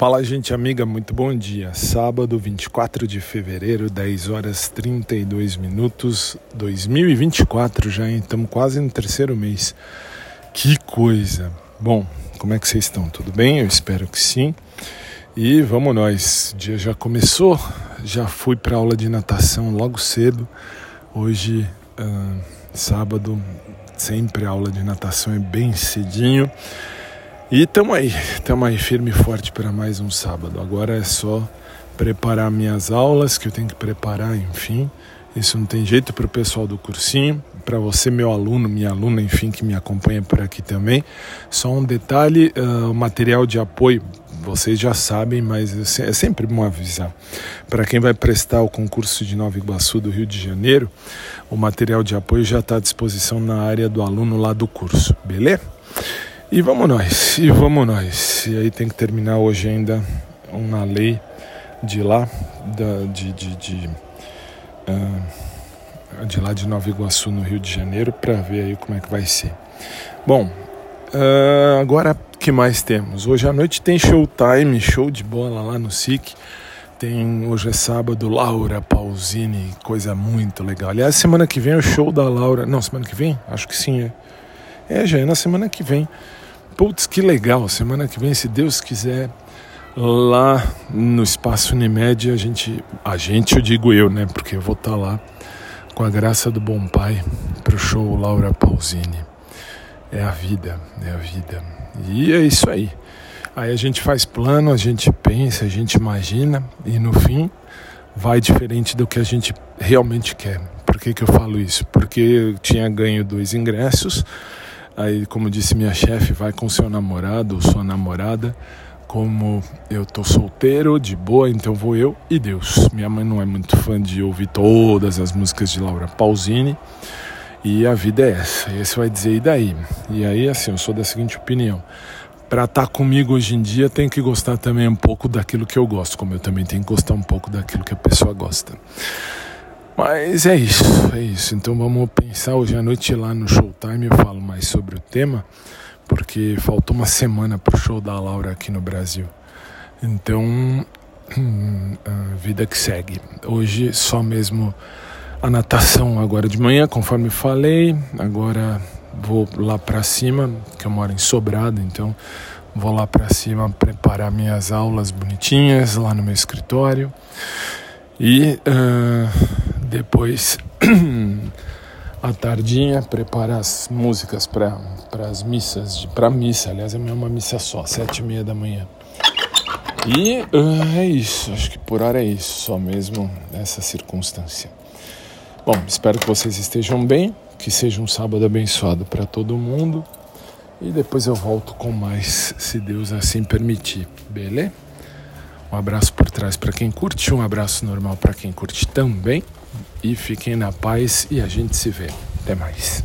Fala, gente amiga, muito bom dia. Sábado, 24 de fevereiro, 10 horas 32 minutos, 2024 já, estamos quase no terceiro mês. Que coisa. Bom, como é que vocês estão? Tudo bem? Eu espero que sim. E vamos nós. O dia já começou, já fui para aula de natação logo cedo. Hoje, uh, sábado, sempre aula de natação é bem cedinho. E estamos aí, estamos aí firme e forte para mais um sábado. Agora é só preparar minhas aulas que eu tenho que preparar, enfim. Isso não tem jeito para o pessoal do cursinho, para você, meu aluno, minha aluna, enfim, que me acompanha por aqui também. Só um detalhe: uh, o material de apoio, vocês já sabem, mas é sempre bom avisar. Para quem vai prestar o concurso de Nova Iguaçu do Rio de Janeiro, o material de apoio já está à disposição na área do aluno lá do curso, beleza? E vamos nós, e vamos nós. E aí tem que terminar hoje ainda uma lei de lá, da, de, de, de, uh, de lá de Nova Iguaçu, no Rio de Janeiro, para ver aí como é que vai ser. Bom, uh, agora que mais temos? Hoje à noite tem showtime, show de bola lá no SIC. Tem, hoje é sábado, Laura Pausini, coisa muito legal. Aliás, semana que vem é o show da Laura. Não, semana que vem? Acho que sim, é. É, já é na semana que vem. Putz, que legal! Semana que vem, se Deus quiser, lá no Espaço Unimed, a gente, a gente, eu digo eu, né? Porque eu vou estar tá lá com a graça do Bom Pai pro show Laura Pausini. É a vida, é a vida. E é isso aí. Aí a gente faz plano, a gente pensa, a gente imagina e no fim vai diferente do que a gente realmente quer. Por que, que eu falo isso? Porque eu tinha ganho dois ingressos Aí, como disse minha chefe, vai com seu namorado ou sua namorada. Como eu tô solteiro, de boa, então vou eu e Deus. Minha mãe não é muito fã de ouvir todas as músicas de Laura Pausini. E a vida é essa. E esse vai dizer, e daí? E aí, assim, eu sou da seguinte opinião. Para estar tá comigo hoje em dia, tem que gostar também um pouco daquilo que eu gosto, como eu também tenho que gostar um pouco daquilo que a pessoa gosta. Mas é isso, é isso. Então vamos pensar hoje à noite lá no Showtime. Eu falo mais sobre o tema, porque faltou uma semana para o show da Laura aqui no Brasil. Então, a vida que segue. Hoje só mesmo a natação agora de manhã, conforme falei. Agora vou lá para cima, que eu moro em Sobrado, então vou lá para cima preparar minhas aulas bonitinhas lá no meu escritório. E uh, depois, à tardinha, prepara as músicas para as missas, para missa. Aliás, é uma missa só, sete e meia da manhã. E uh, é isso, acho que por hora é isso, só mesmo essa circunstância. Bom, espero que vocês estejam bem, que seja um sábado abençoado para todo mundo. E depois eu volto com mais, se Deus assim permitir, beleza? Um abraço por trás para quem curte, um abraço normal para quem curte também. E fiquem na paz e a gente se vê. Até mais.